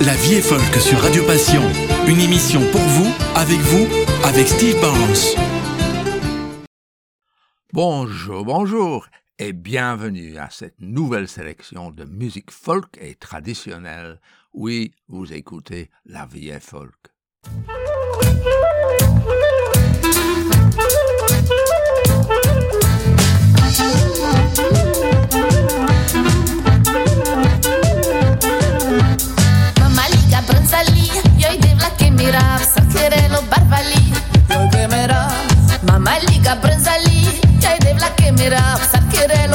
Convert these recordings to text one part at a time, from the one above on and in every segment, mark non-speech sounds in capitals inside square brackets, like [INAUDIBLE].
La vie est folk sur Radio Passion. Une émission pour vous, avec vous, avec Steve Barnes. Bonjour, bonjour et bienvenue à cette nouvelle sélection de musique folk et traditionnelle. Oui, vous écoutez La vie est folk. мира Exageré barbalí. Mira Mamá liga prensa li Ya de la que mira Exageré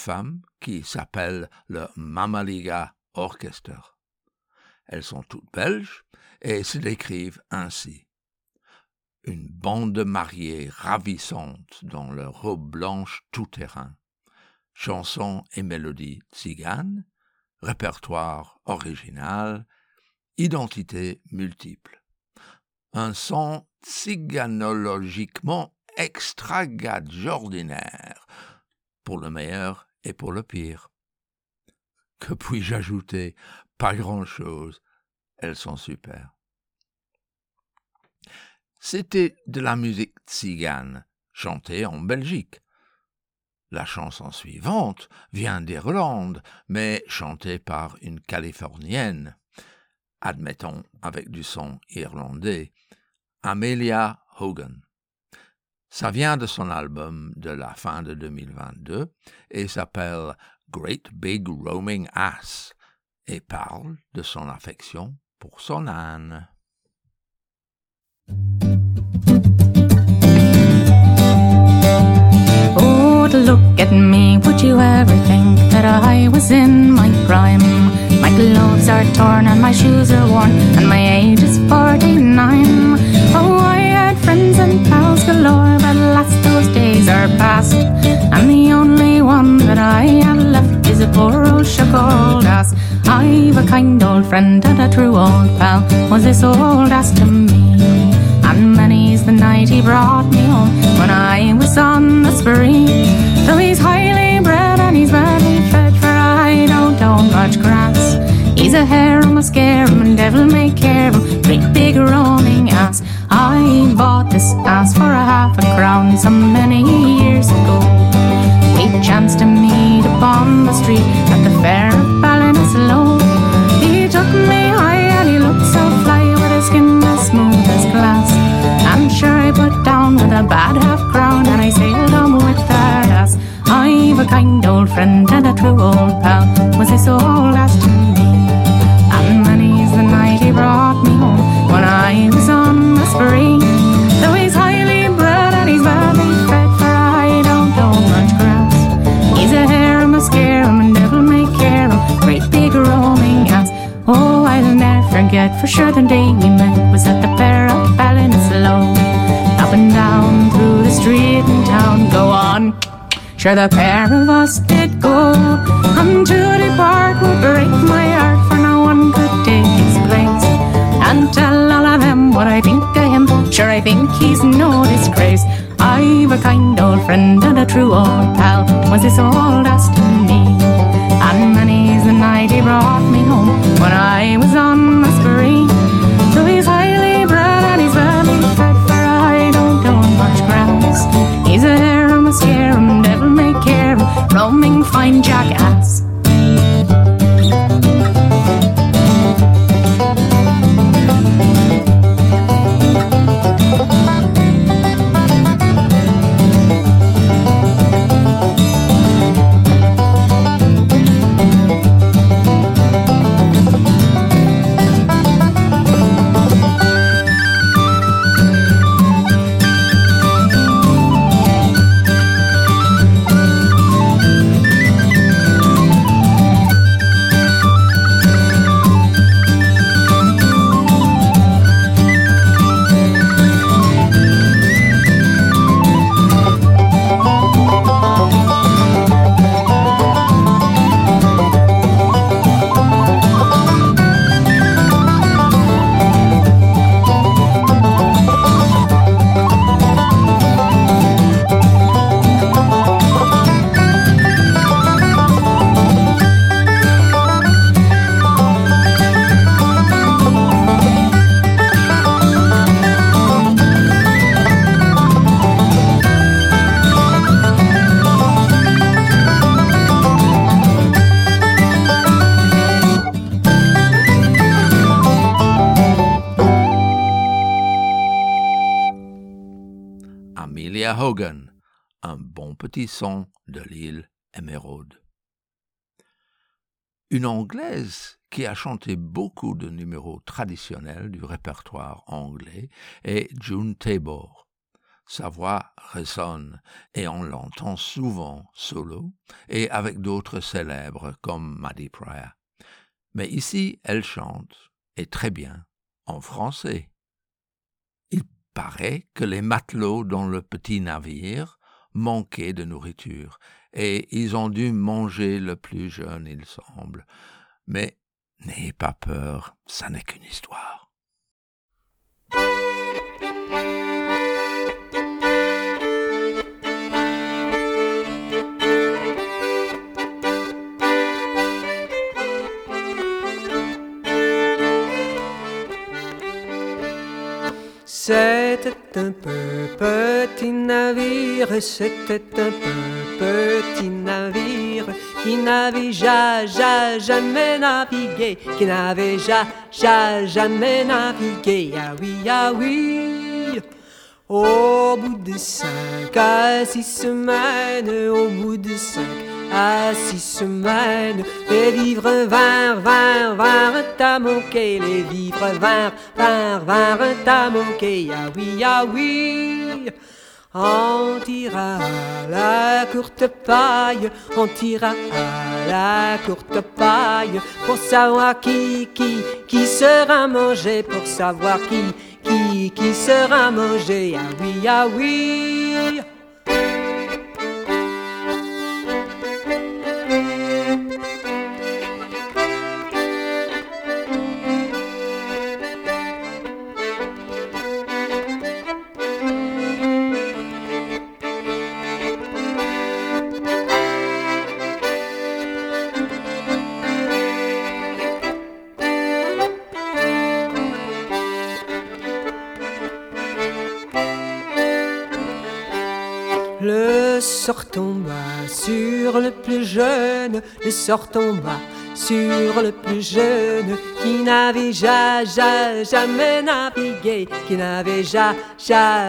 femmes qui s'appellent le Mamaliga Orchestra. Elles sont toutes belges et se décrivent ainsi. Une bande de mariées ravissantes dans leurs robes blanches tout-terrain. Chansons et mélodies tziganes, répertoire original, identité multiple. Un son tziganologiquement extraordinaire, pour le meilleur et pour le pire. Que puis-je ajouter? Pas grand-chose. Elles sont super. C'était de la musique tzigane, chantée en Belgique. La chanson suivante vient d'Irlande, mais chantée par une Californienne, admettons avec du son irlandais, Amelia Hogan. Ça vient de son album de la fin de 2022 et s'appelle Great Big Roaming Ass et parle de son affection pour son âne. Oh, look at me, would you ever think that I was in my prime? My clothes are torn and my shoes are worn, and my age is 49. Oh, I had friends and pals galore, but last those days are past. And the only one that I have left is a poor old shook old ass. I've a kind old friend and a true old pal. Was this old ass to me? And many's the night he brought me home when I was on the spree. Though he's highly bred and he's badly fed, for I don't own much grass. He's a harem, a scarum, and devil may care him. Great big roaming ass. I bought this ass for a half a crown some many years ago. We chanced to meet upon the street at the fair of Ballinasloe. He took me high and he looked so fly with his skin as smooth as glass. I'm sure I put down with a bad half crown and I sailed home with that ass. I've a kind old friend and a true old pal. Was this old ass forget for sure the day we met was at the fair of Ballinasloe. Up and down through the street and town, go on. Sure, the pair of us did go. And to depart would break my heart, for no one could take his place. And tell all of them what I think of him. Sure, I think he's no disgrace. I've a kind old friend and a true old pal. Was this old as to me? And many's the night he brought me home when I roaming fine bon petit son de l'île Émeraude. Une Anglaise qui a chanté beaucoup de numéros traditionnels du répertoire anglais est June Tabor. Sa voix résonne et on l'entend souvent solo et avec d'autres célèbres comme Maddie Pryor. Mais ici, elle chante, et très bien, en français. paraît que les matelots dans le petit navire manquaient de nourriture, et ils ont dû manger le plus jeune, il semble. Mais n'ayez pas peur, ça n'est qu'une histoire. C'était un peu petit navire, c'était un peu petit navire qui n'avait ja, ja, jamais navigué, qui n'avait ja, ja, jamais navigué. Ah oui, ah oui. Au bout de cinq à six semaines, au bout de cinq à six semaines, les vivres vinrent, vinrent, vinrent à manquer, les vivres vinrent, vinrent, vinrent à manquer. Ah oui, ah oui. On tira à la courte paille, on tira à la courte paille pour savoir qui, qui, qui sera mangé, pour savoir qui, qui, qui sera mangé. Ah oui, ah oui. Sur le plus jeune, le sort tomba sur le plus jeune qui n'avait ja, ja, jamais navigué, qui n'avait ja,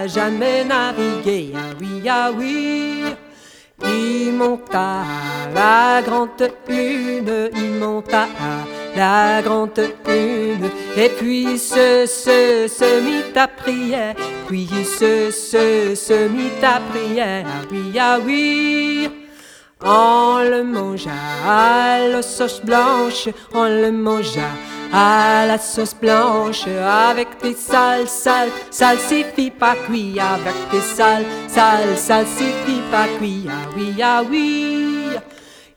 jamais navigué. Ah oui, ah oui. Il monta à la grande une, il monta à la grande une, et puis se, se, se mit à prier, puis se, se, se mit à prier, ah oui, ah oui. On le mangea à la sauce blanche, on le mangea à la sauce blanche, avec des sales, sales, salsifis pas cuit, avec des sales, sales, salsifis pas cuit, ah oui, ah oui.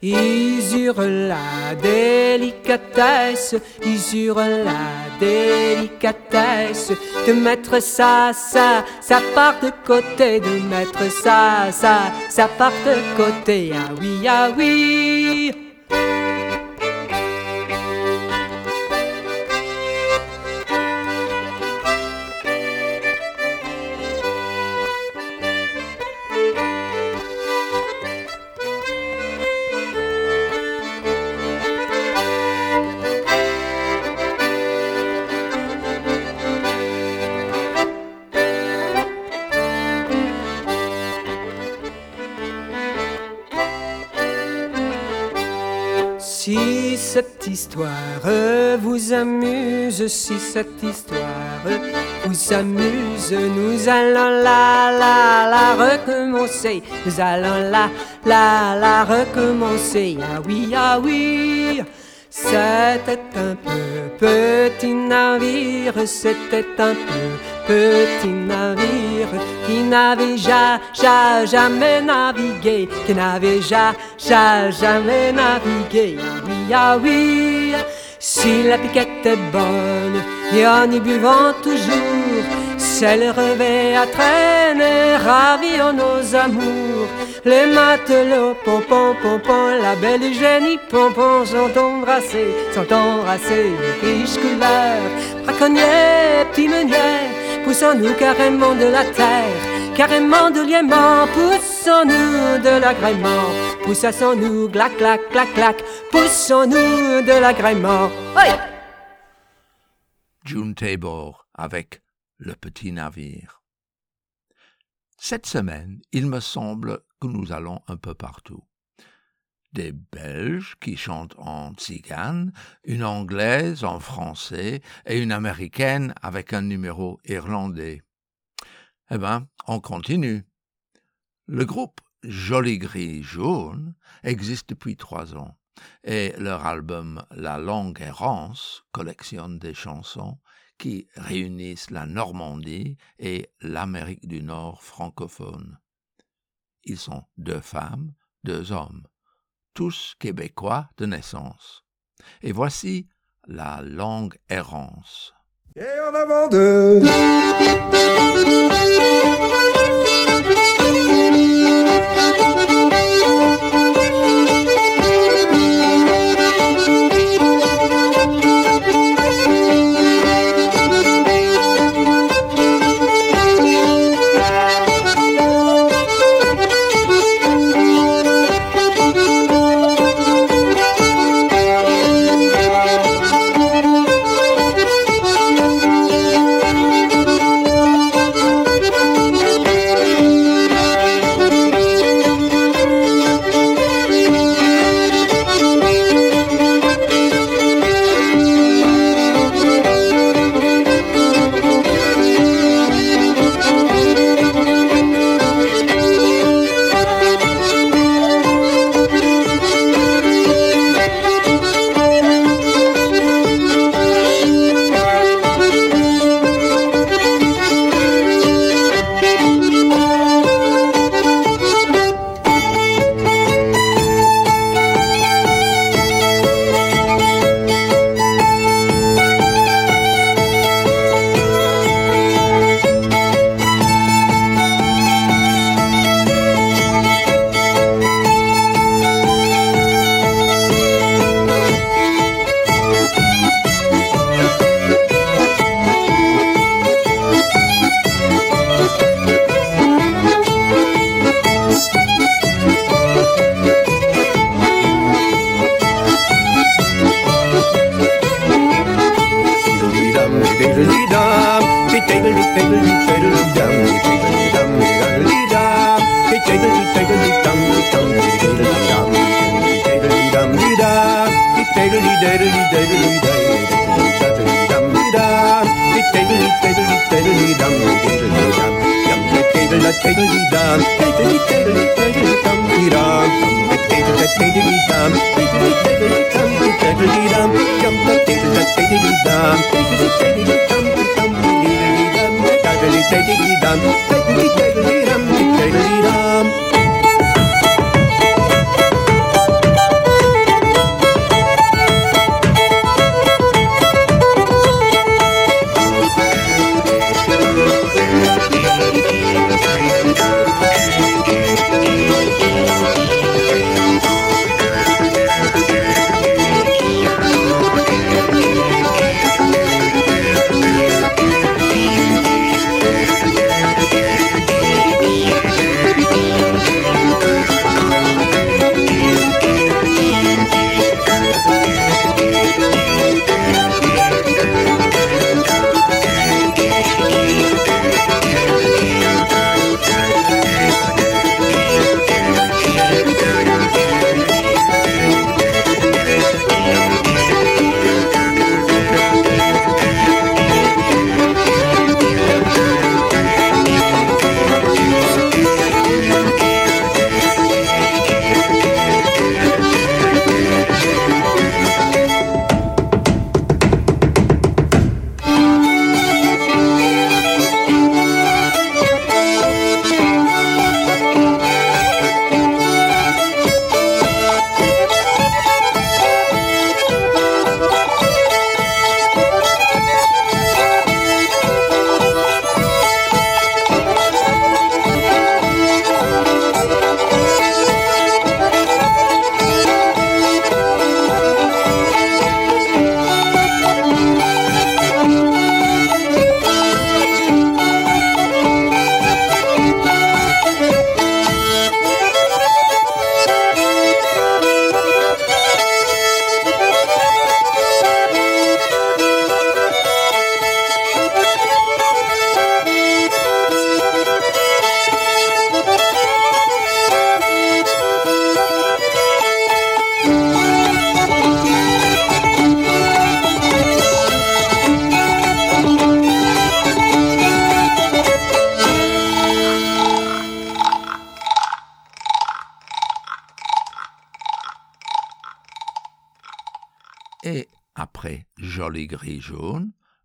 Ils eurent la délicatesse, eurent la délicatesse de mettre ça, ça, ça part de côté, de mettre ça, ça, ça part de côté. Ah oui, ah oui. Cette histoire vous amuse, si cette histoire vous amuse, nous allons la, la, la recommencer. Nous allons la, la, la recommencer. Ah oui, ah oui. C'était un peu petit navire, c'était un peu petit navire qui n'avait ja, ja, jamais navigué, qui n'avait ja, ja, jamais navigué. Ah oui, ah oui, si la piquette est bonne et en y buvant toujours, c'est le revêt à traîner, ravi en nos amours. Les matelots, pompon, pompon, la belle génie, pompon, sont embrassés, sont embrassés, de riches couleurs, braconniers, petits meuniers, poussons-nous carrément de la terre, carrément de lièment, poussons-nous de l'agrément, poussons-nous, clac, clac, clac, clac, poussons-nous de l'agrément. Oui! June Tabor avec Le Petit Navire. Cette semaine, il me semble que nous allons un peu partout. Des Belges qui chantent en tzigane, une Anglaise en français et une Américaine avec un numéro irlandais. Eh ben, on continue. Le groupe Joli Gris Jaune existe depuis trois ans et leur album La Longue Errance collectionne des chansons qui réunissent la Normandie et l'Amérique du Nord francophone. Ils sont deux femmes, deux hommes, tous québécois de naissance. Et voici la longue errance. Et en avant d'eux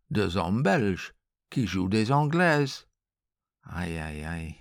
Deux hommes belges qui jouent des anglaises. Aïe, aïe, aïe.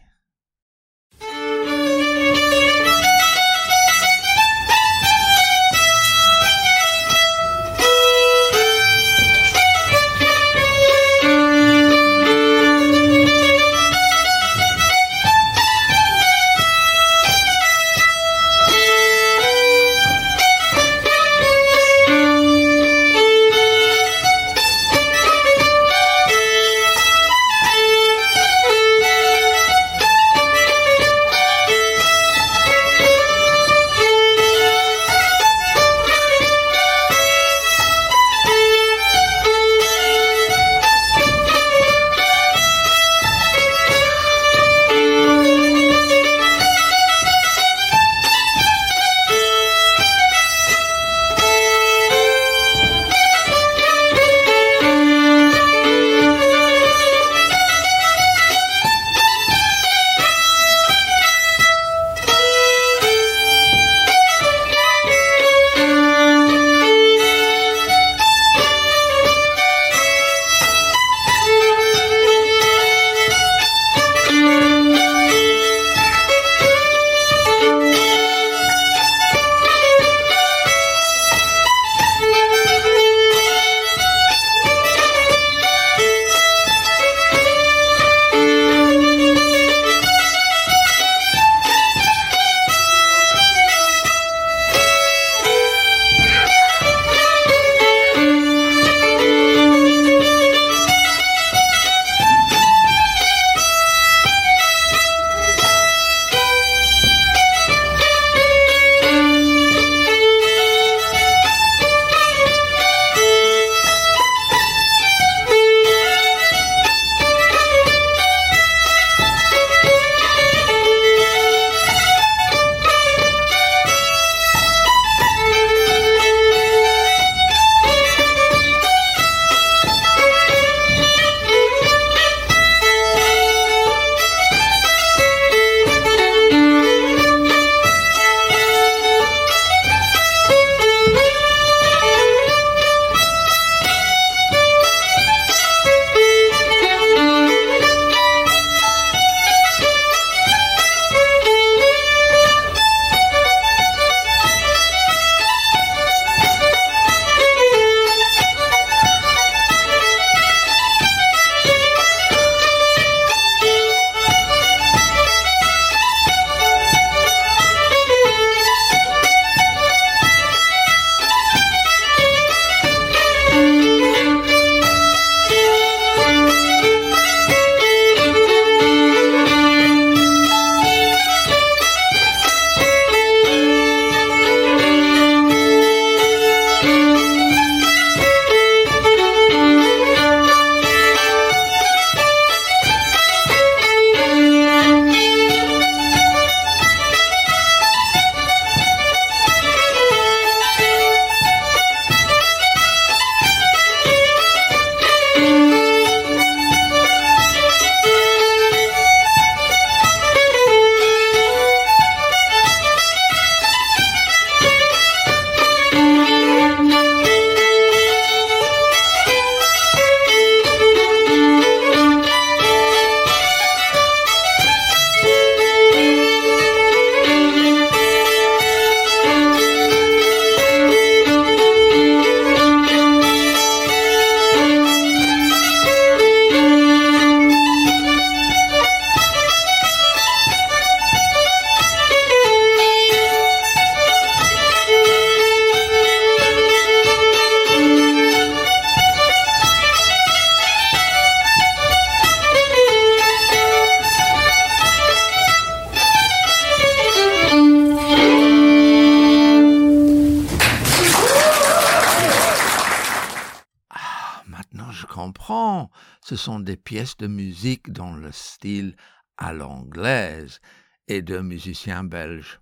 Ce sont des pièces de musique dans le style à l'anglaise et de musiciens belges.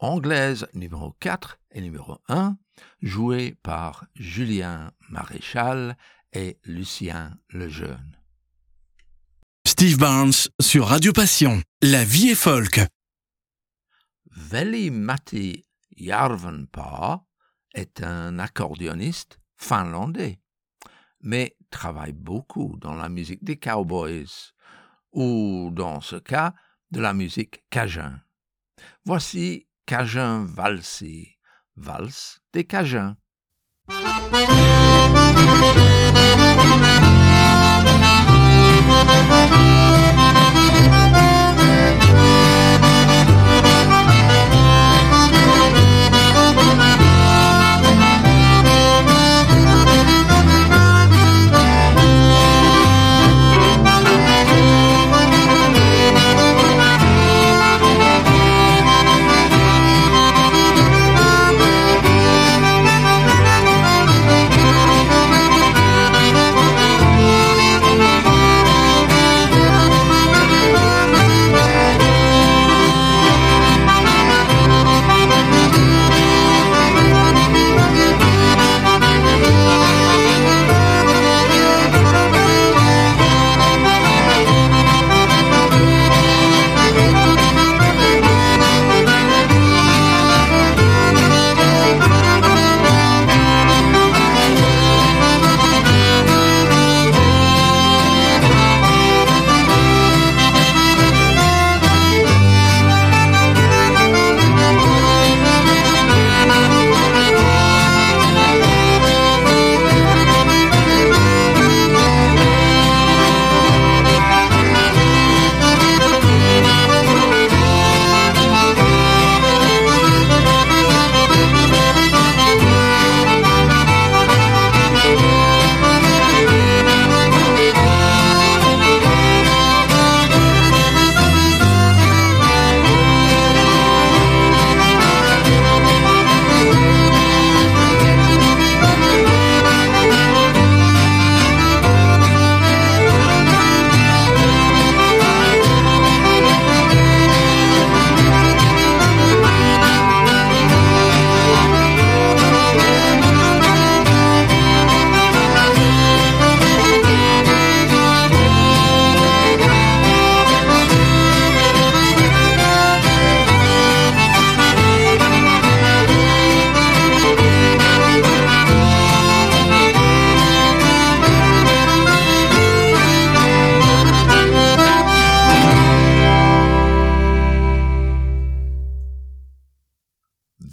Anglaise numéro 4 et numéro 1, jouées par Julien Maréchal et Lucien Lejeune. Steve Barnes sur Radio Passion. La vie est folk. Veli-Matti Jarvenpää est un accordéoniste finlandais. Mais travaille beaucoup dans la musique des cowboys, ou dans ce cas, de la musique cajun. Voici Cajun valsé, valse des Cajuns.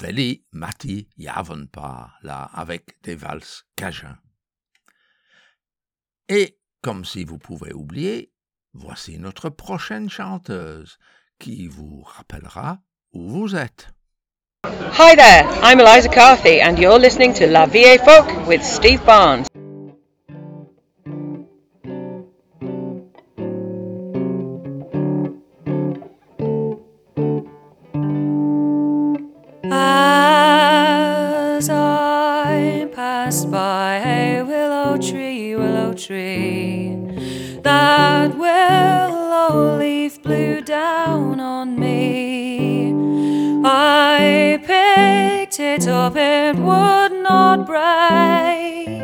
Veli Mati Yavanpa, là, avec des valses cajuns. Et, comme si vous pouvez oublier, voici notre prochaine chanteuse, qui vous rappellera où vous êtes. Hi there, I'm Eliza Carthy, and you're listening to La Vie Folk with Steve Barnes. Picked it it would not break.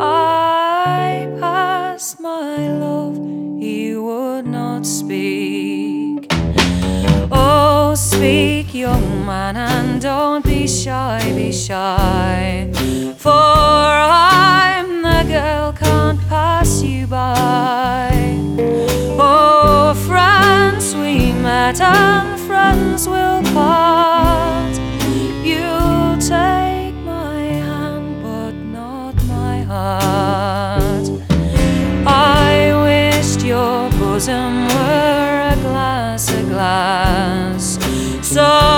I passed my love, he would not speak. Oh, speak, young man, and don't be shy, be shy. For I'm the girl, can't pass you by. Oh, friends, we met, and friends will part. Heart. I wished your bosom were a glass, a glass, so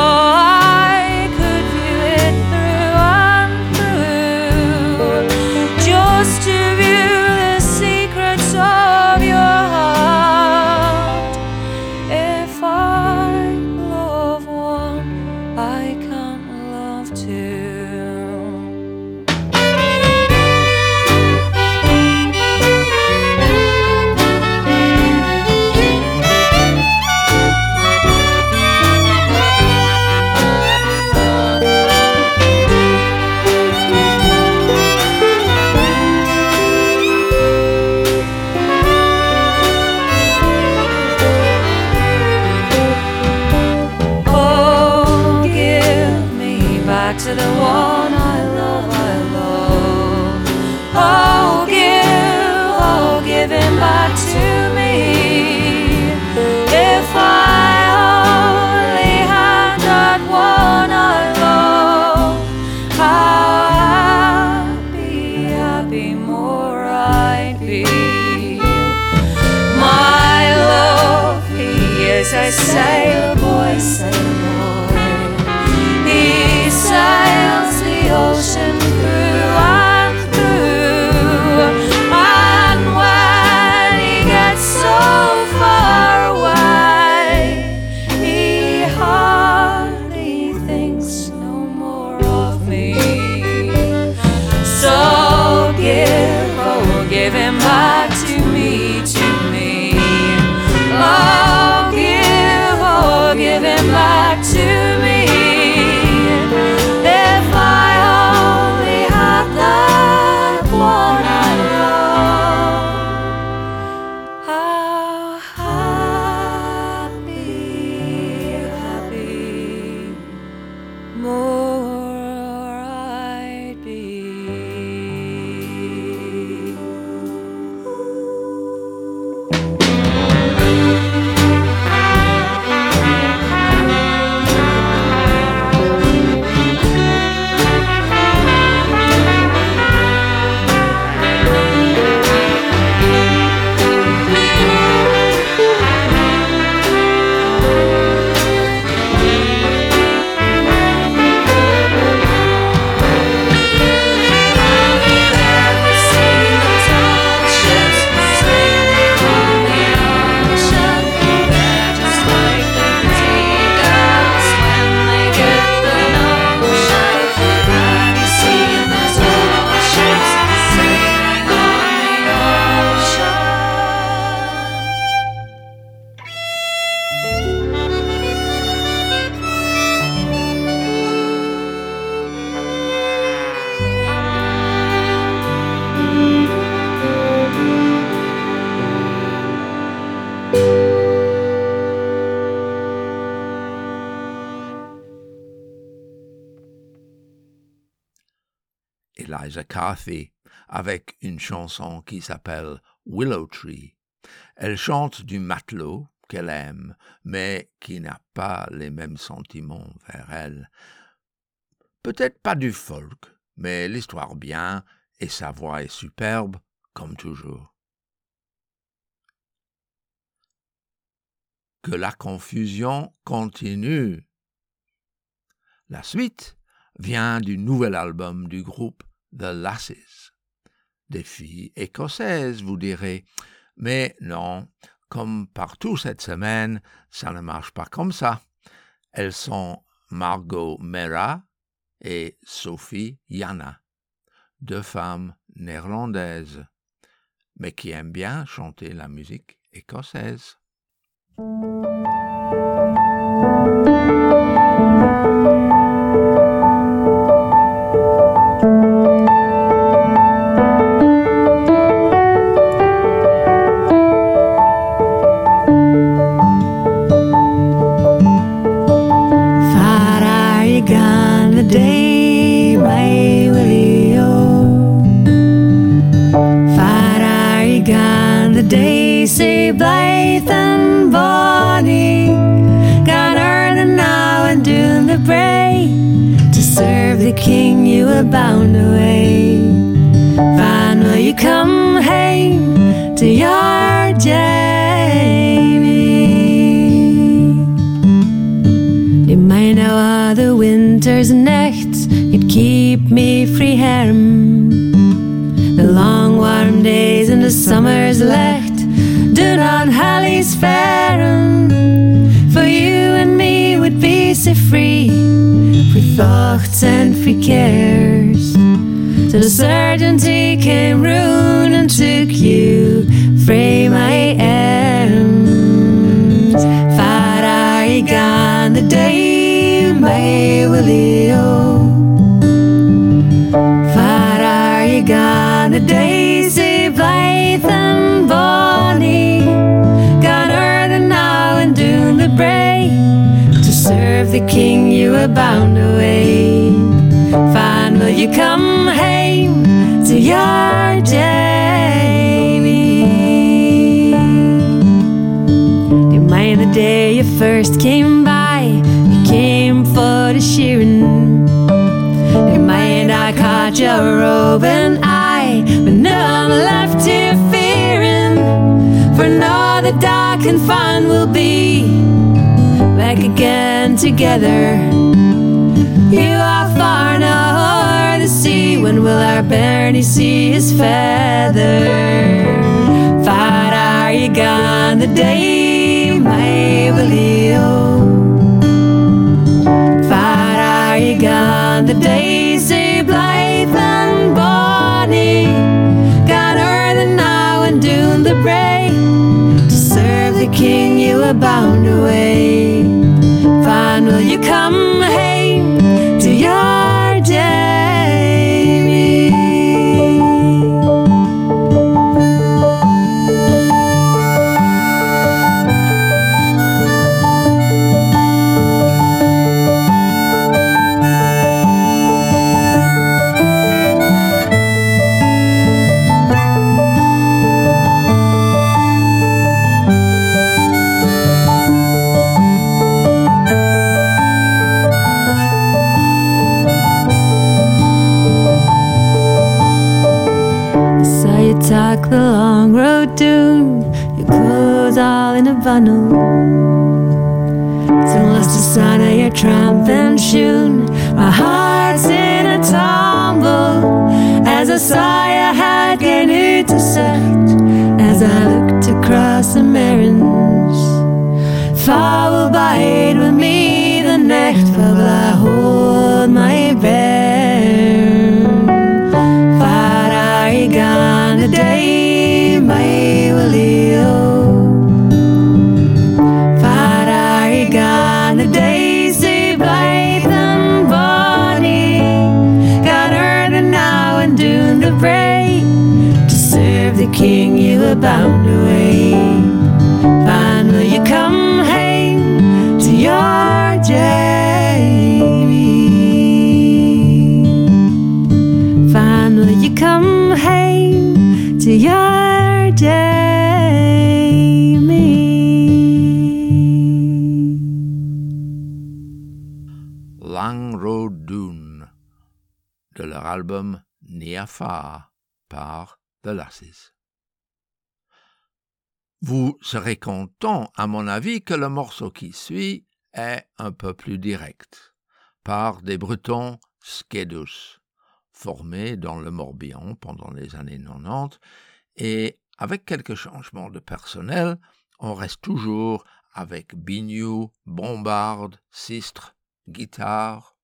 Avec une chanson qui s'appelle Willow Tree. Elle chante du matelot qu'elle aime, mais qui n'a pas les mêmes sentiments vers elle. Peut-être pas du folk, mais l'histoire bien et sa voix est superbe, comme toujours. Que la confusion continue. La suite vient du nouvel album du groupe The Lasses. Des filles écossaises, vous direz. Mais non, comme partout cette semaine, ça ne marche pas comme ça. Elles sont Margot Mera et Sophie Yana, deux femmes néerlandaises, mais qui aiment bien chanter la musique écossaise. Gone the day, my Willie O? Far gone the day, say blithe and bonny? Gone early now and doing the bray to serve the king you were bound away. Van, will you come home to your Jamie? You might know all the winter's me free harem. The long warm days and the summer's light down on Halley's Fair. For you and me would be so free, free thoughts and free cares. Till the certainty came round and took you were bound away. Fan, will you come home to your Jamie? Do you mind the day you first came by? You came for the shearing. You mind I caught your robe and eye, but none left here fearing. For no how the dark and fun will be back again together. You are far nor the sea. When will our Bernie see his feather? Far are you gone the day, my Willio? Far are you gone the day, say blithe and bonny? Gone o'er the now and doon the bray to serve the king you were bound away. Fine, will you come home your clothes all in a bundle. So lost the sound of your tramp and shoe. My heart's in a tumble as I saw your head to set. As I looked across the mountains, foul bide with me the next while I hold my breath. King you were bound away. Fine, will you come home to your Jamie? Fine, will you come home to your Jamie? Lang Road Dune de leur album Near Far par The Lasses. Vous serez content, à mon avis, que le morceau qui suit est un peu plus direct, par des Bretons skedus, formés dans le Morbihan pendant les années 90, et avec quelques changements de personnel, on reste toujours avec biniou, bombarde, sistre, guitare.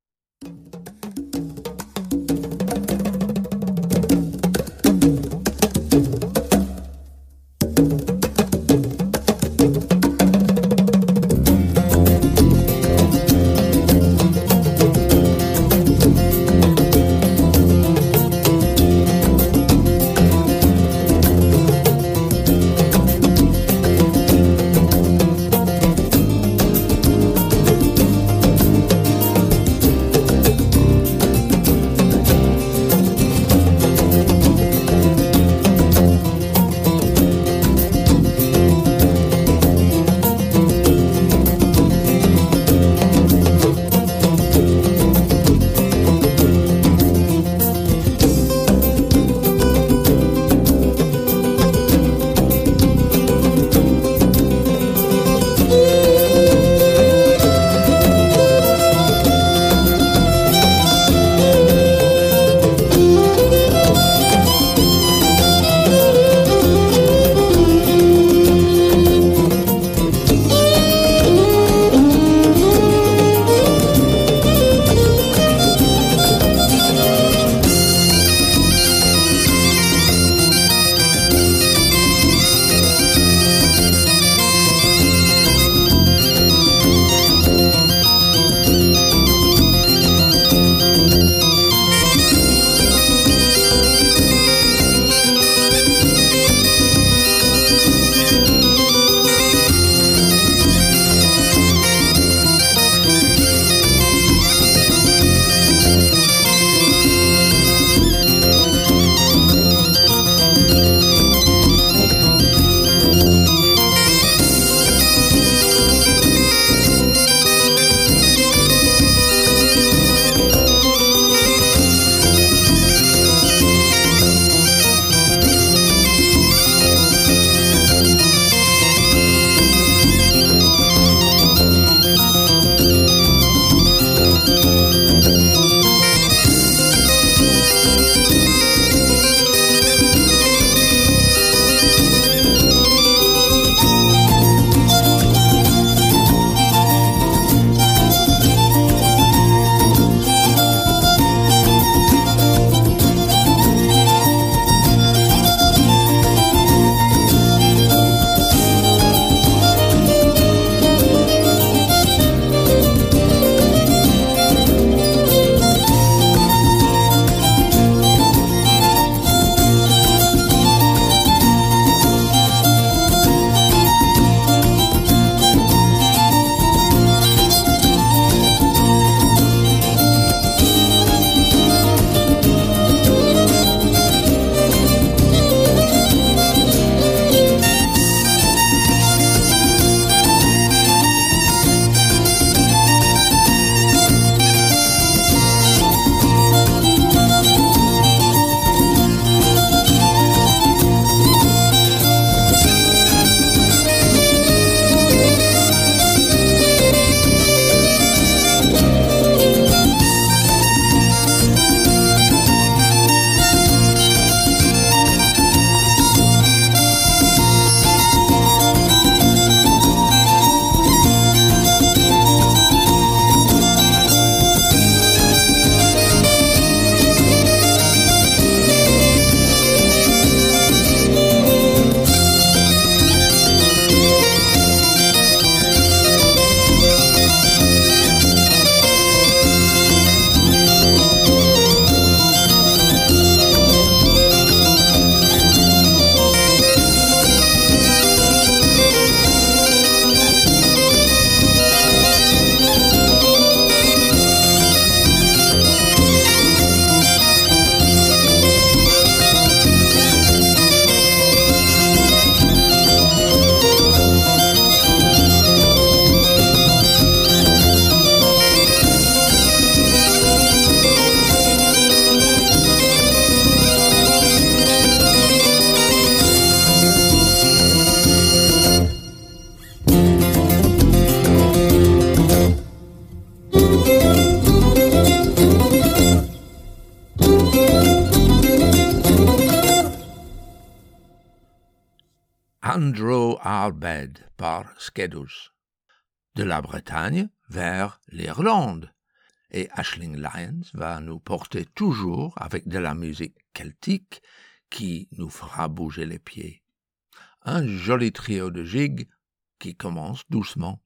De la Bretagne vers l'Irlande. Et Ashling Lyons va nous porter toujours avec de la musique celtique qui nous fera bouger les pieds. Un joli trio de gigs qui commence doucement.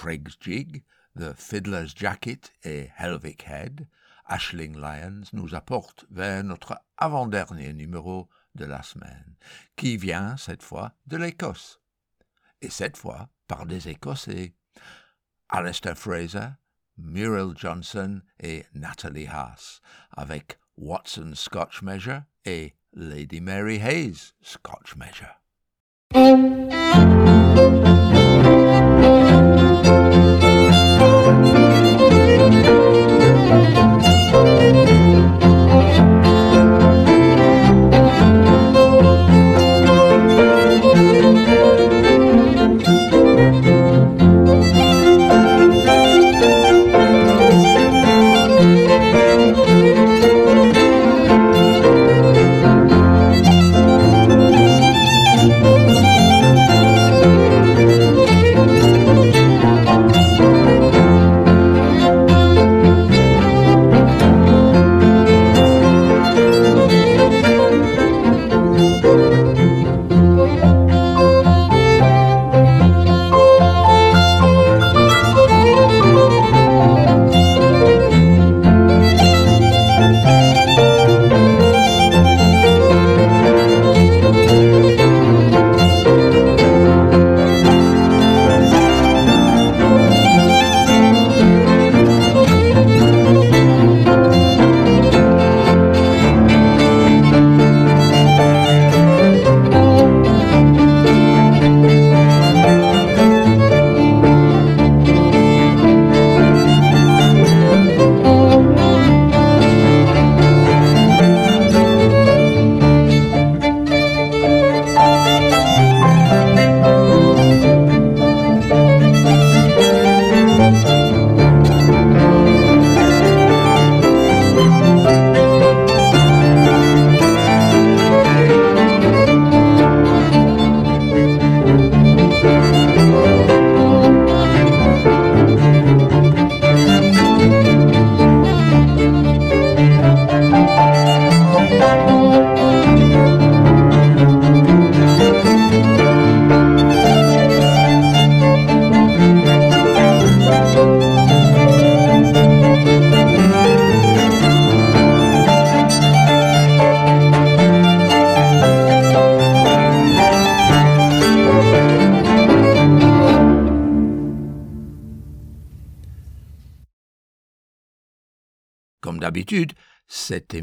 Craig's Jig, The Fiddler's Jacket et Helvic Head, Ashling Lyons nous apporte vers notre avant-dernier numéro de la semaine, qui vient cette fois de l'Écosse. Et cette fois par des Écossais. Alistair Fraser, Muriel Johnson et Natalie Haas, avec Watson Scotch Measure et Lady Mary Hayes Scotch Measure.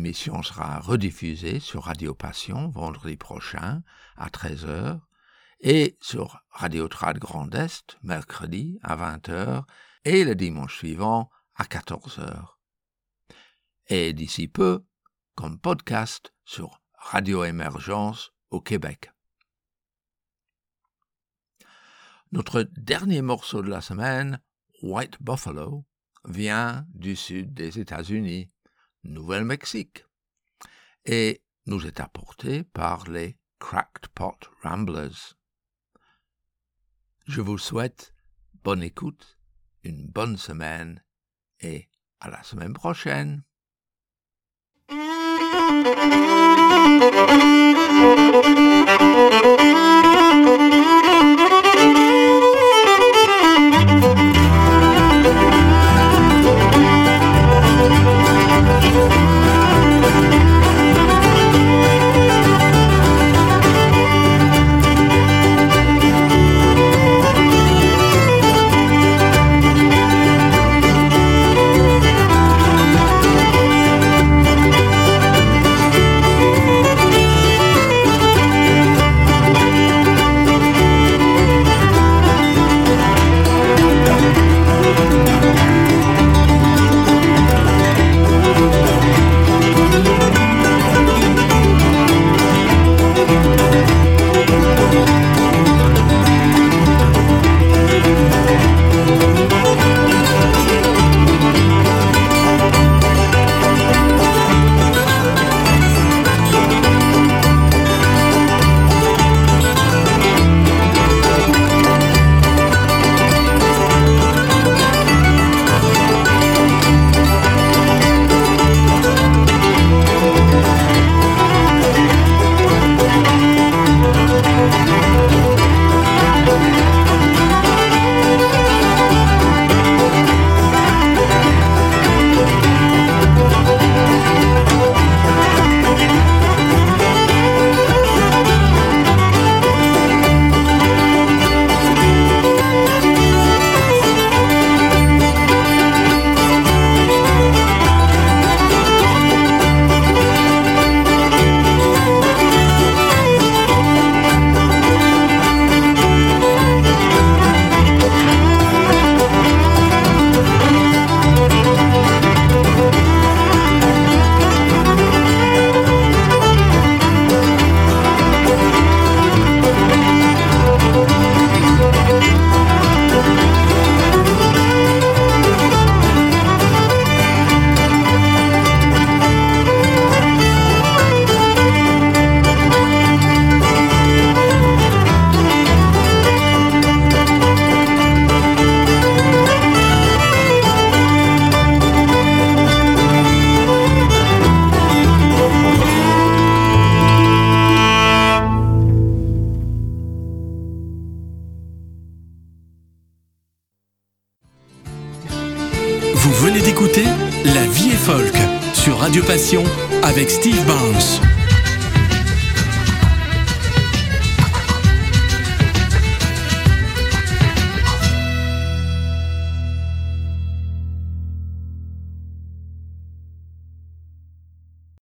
Cette émission sera rediffusée sur Radio Passion vendredi prochain à 13h et sur Radio Trad Grand Est mercredi à 20h et le dimanche suivant à 14h. Et d'ici peu, comme podcast sur Radio Émergence au Québec. Notre dernier morceau de la semaine, White Buffalo, vient du sud des États-Unis Nouvelle-Mexique et nous est apporté par les Cracked Pot Ramblers. Je vous souhaite bonne écoute, une bonne semaine et à la semaine prochaine. [LAUGHS]